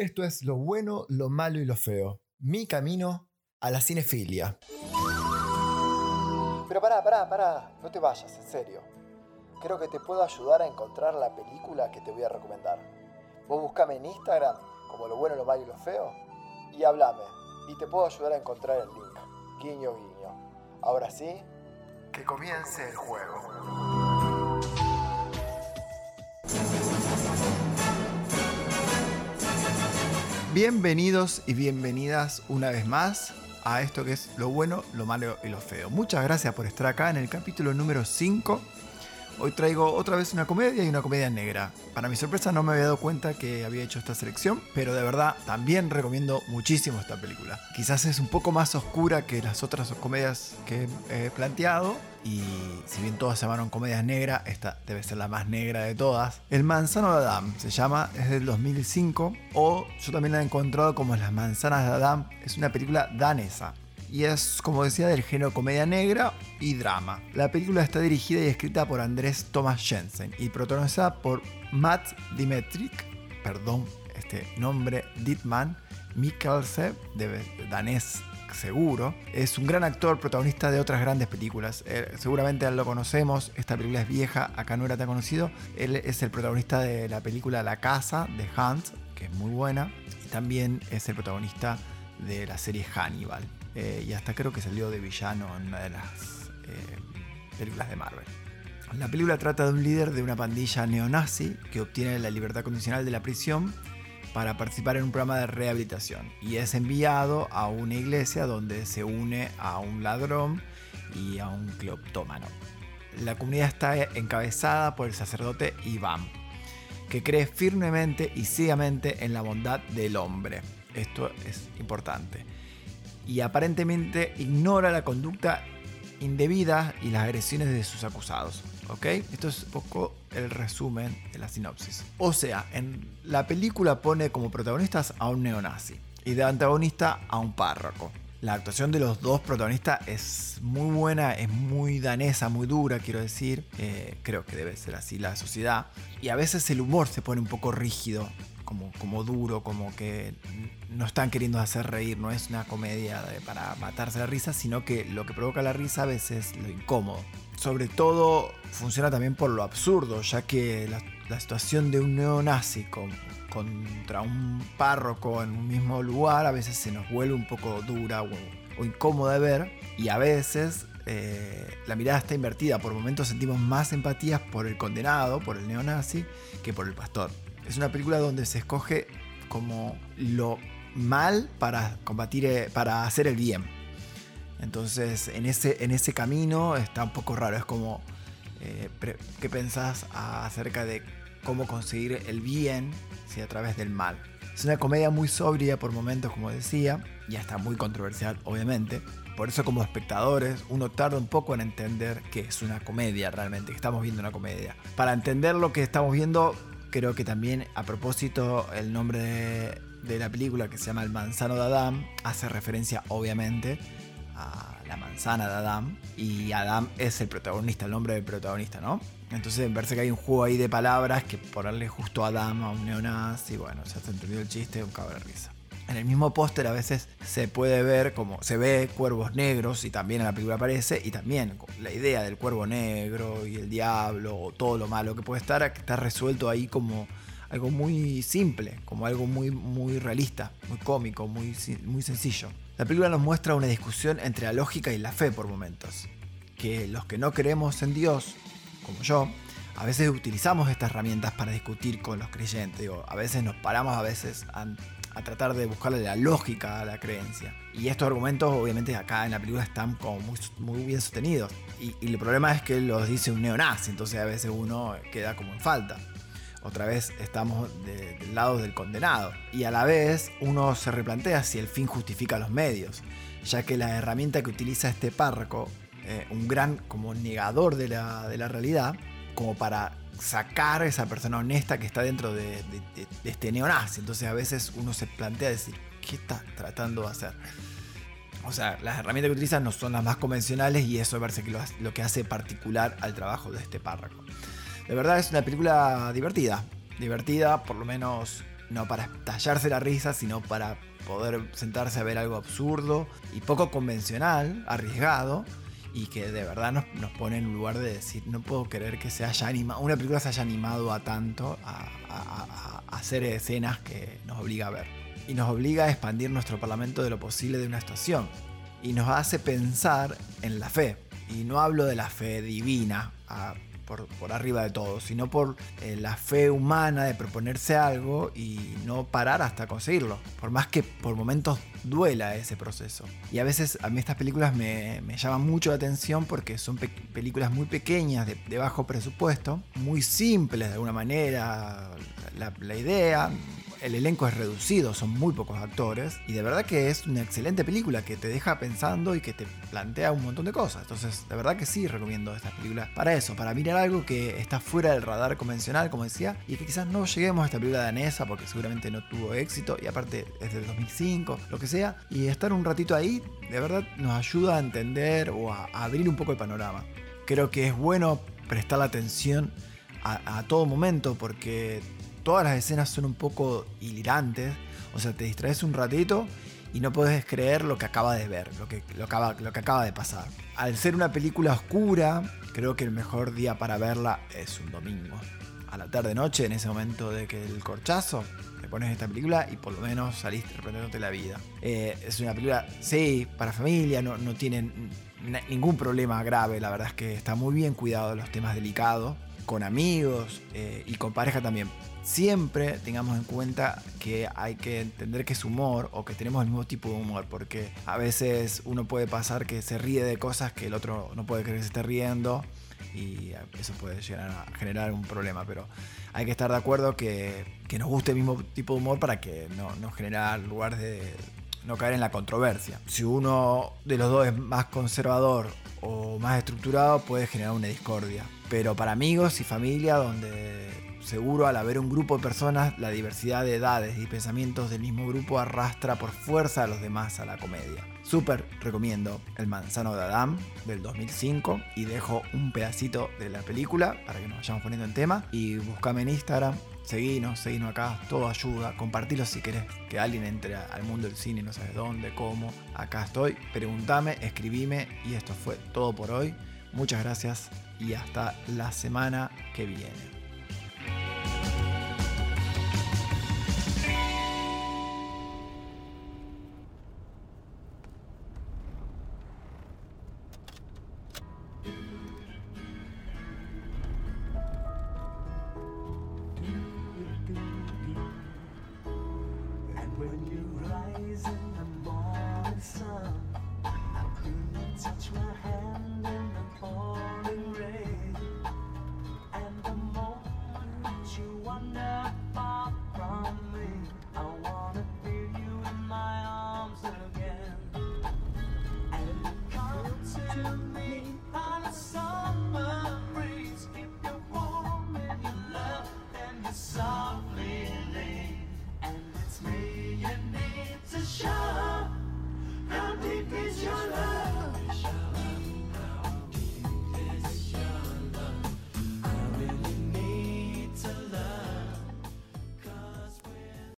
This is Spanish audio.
Esto es lo bueno, lo malo y lo feo. Mi camino a la cinefilia. Pero pará, pará, pará. No te vayas, en serio. Creo que te puedo ayudar a encontrar la película que te voy a recomendar. Vos buscame en Instagram como lo bueno, lo malo y lo feo y hablame. Y te puedo ayudar a encontrar el link. Guiño, guiño. Ahora sí, que comience el juego. Bienvenidos y bienvenidas una vez más a esto que es lo bueno, lo malo y lo feo. Muchas gracias por estar acá en el capítulo número 5 Hoy traigo otra vez una comedia y una comedia negra. Para mi sorpresa no me había dado cuenta que había hecho esta selección, pero de verdad también recomiendo muchísimo esta película. Quizás es un poco más oscura que las otras comedias que he planteado, y si bien todas se llamaron comedias negras, esta debe ser la más negra de todas. El Manzano de Adam se llama, es del 2005, o yo también la he encontrado como Las Manzanas de Adam, es una película danesa y es, como decía, del género comedia negra y drama. La película está dirigida y escrita por Andrés Thomas Jensen y protagonizada por Matt Dimitrik, perdón, este nombre, Dietman Mikkelsen, de danés seguro. Es un gran actor, protagonista de otras grandes películas. Eh, seguramente lo conocemos, esta película es vieja, acá no era tan conocido. Él es el protagonista de la película La Casa de Hunt, que es muy buena. Y también es el protagonista de la serie Hannibal. Eh, y hasta creo que salió de villano en una de las eh, películas de Marvel. La película trata de un líder de una pandilla neonazi que obtiene la libertad condicional de la prisión para participar en un programa de rehabilitación y es enviado a una iglesia donde se une a un ladrón y a un cleptómano. La comunidad está encabezada por el sacerdote Iván, que cree firmemente y ciegamente en la bondad del hombre. Esto es importante y aparentemente ignora la conducta indebida y las agresiones de sus acusados. ¿Ok? Esto es un poco el resumen de la sinopsis. O sea, en la película pone como protagonistas a un neonazi y de antagonista a un párroco. La actuación de los dos protagonistas es muy buena, es muy danesa, muy dura, quiero decir. Eh, creo que debe ser así la sociedad. Y a veces el humor se pone un poco rígido como, duro, como que no están queriendo hacer reír, no es una comedia para matarse la risa, sino que lo que provoca la risa a veces es lo incómodo. Sobre todo funciona también por lo absurdo, ya que la, situación de un neonazi contra un párroco en un mismo lugar a veces se nos vuelve un poco dura o, incómoda de ver y a veces eh, la mirada está invertida. Por momentos sentimos más empatías por el condenado, por el neonazi, que por el pastor. Es una película donde se escoge como lo mal para combatir, eh, para hacer el bien. Entonces, en ese, en ese camino está un poco raro. Es como, eh, ¿qué pensás acerca de cómo conseguir el bien si a través del mal? Es una comedia muy sobria por momentos, como decía, y está muy controversial, obviamente. Por eso como espectadores uno tarda un poco en entender que es una comedia realmente, que estamos viendo una comedia. Para entender lo que estamos viendo Creo que también a propósito el nombre de, la película que se llama El manzano de Adam hace referencia obviamente a la manzana de Adam y Adam es el protagonista, el nombre del protagonista, ¿no? Entonces me parece que hay un juego ahí de palabras que ponerle justo a Adam a un neonazi, bueno, ya se entendió el chiste, un cabrón de risa. En el mismo póster a veces se puede ver como se ve cuervos negros y también en la película aparece y también la idea del cuervo negro y el diablo o todo lo malo que puede estar está resuelto ahí como algo muy simple, como algo muy, muy realista, muy cómico, muy, muy sencillo. La película nos muestra una discusión entre la lógica y la fe por momentos, que los que no creemos en Dios, como yo, a veces utilizamos estas herramientas para discutir con los creyentes. Digo, a veces nos paramos a veces a tratar de buscarle la lógica a la creencia. Y estos argumentos, obviamente, acá en la película están como muy, muy bien sostenidos. Y, el problema es que los dice un neonazi, entonces a veces uno queda como en falta. Otra vez estamos del lado del condenado. Y a la vez uno se replantea si el fin justifica los medios, ya que la herramienta que utiliza este párroco, eh, un gran como negador de la, de la realidad, como para sacar a esa persona honesta que está dentro de, este neonazi. Entonces a veces uno se plantea decir, ¿qué está tratando de hacer? O sea, las herramientas que utilizan no son las más convencionales y eso parece que lo, lo que hace particular al trabajo de este párrafo. De verdad es una película divertida, divertida, por lo menos no para estallarse la risa, sino para poder sentarse a ver algo absurdo y poco convencional, arriesgado, y que de verdad nos, nos pone en lugar de decir, no puedo creer que se haya animado, una película se haya animado a tanto, a, a- a hacer escenas que nos obliga a ver. Y nos obliga a expandir nuestro parlamento de lo posible de una estación. Y nos hace pensar en la fe. Y no hablo de la fe divina, a- por, arriba de todo, sino por eh, la fe humana de proponerse algo y no parar hasta conseguirlo. Por más que por momentos duela ese proceso. Y a veces a mí estas películas me, llaman mucho la atención porque son pe- películas muy pequeñas, de, bajo presupuesto, muy simples de alguna manera, la idea. El elenco es reducido, son muy pocos actores. Y de verdad que es una excelente película que te deja pensando y que te plantea un montón de cosas. Entonces, de verdad que sí recomiendo esta película para eso, para mirar algo que está fuera del radar convencional, como decía, y que quizás no lleguemos a esta película danesa porque seguramente no tuvo éxito y aparte es del 2005, lo que sea. Y estar un ratito ahí, de verdad nos ayuda a entender o a, abrir un poco el panorama. Creo que es bueno prestar la atención a, a todo momento porque todas las escenas son un poco hilirantes. O sea, te distraes un ratito y no puedes creer lo que acaba de ver, lo que, lo, acaba, lo que acaba de pasar. Al ser una película oscura, creo que el mejor día para verla es un domingo. A la tarde-noche, en ese momento de que el corchazo, te pones esta película y por lo menos saliste reprendiéndote la vida. Eh, es una película, sí, para familia, no, no tiene n- ningún problema grave, la verdad es que está muy bien cuidado los temas delicados, con amigos eh, y con pareja también. Siempre tengamos en cuenta que hay que entender que es humor o que tenemos el mismo tipo de humor, porque a veces uno puede pasar que se ríe de cosas que el otro no puede creer que se esté riendo y eso puede llegar a generar un problema, pero hay que estar de acuerdo que, que nos guste el mismo tipo de humor para que no, no generar lugares de no caer en la controversia. Si uno de los dos es más conservador o más estructurado, puede generar una discordia. Pero para amigos y familia, donde seguro al haber un grupo de personas, la diversidad de edades y pensamientos del mismo grupo arrastra por fuerza a los demás a la comedia. Súper recomiendo El Manzano de Adán del 2005 y dejo un pedacito de la película para que nos vayamos poniendo en tema y buscame en Instagram, seguinos, seguinos acá, todo ayuda, compartilo si querés que alguien entre al mundo del cine y no sabes dónde, cómo, acá estoy, preguntame, escribime y esto fue todo por hoy. Muchas gracias y hasta la semana que viene. Wonderful.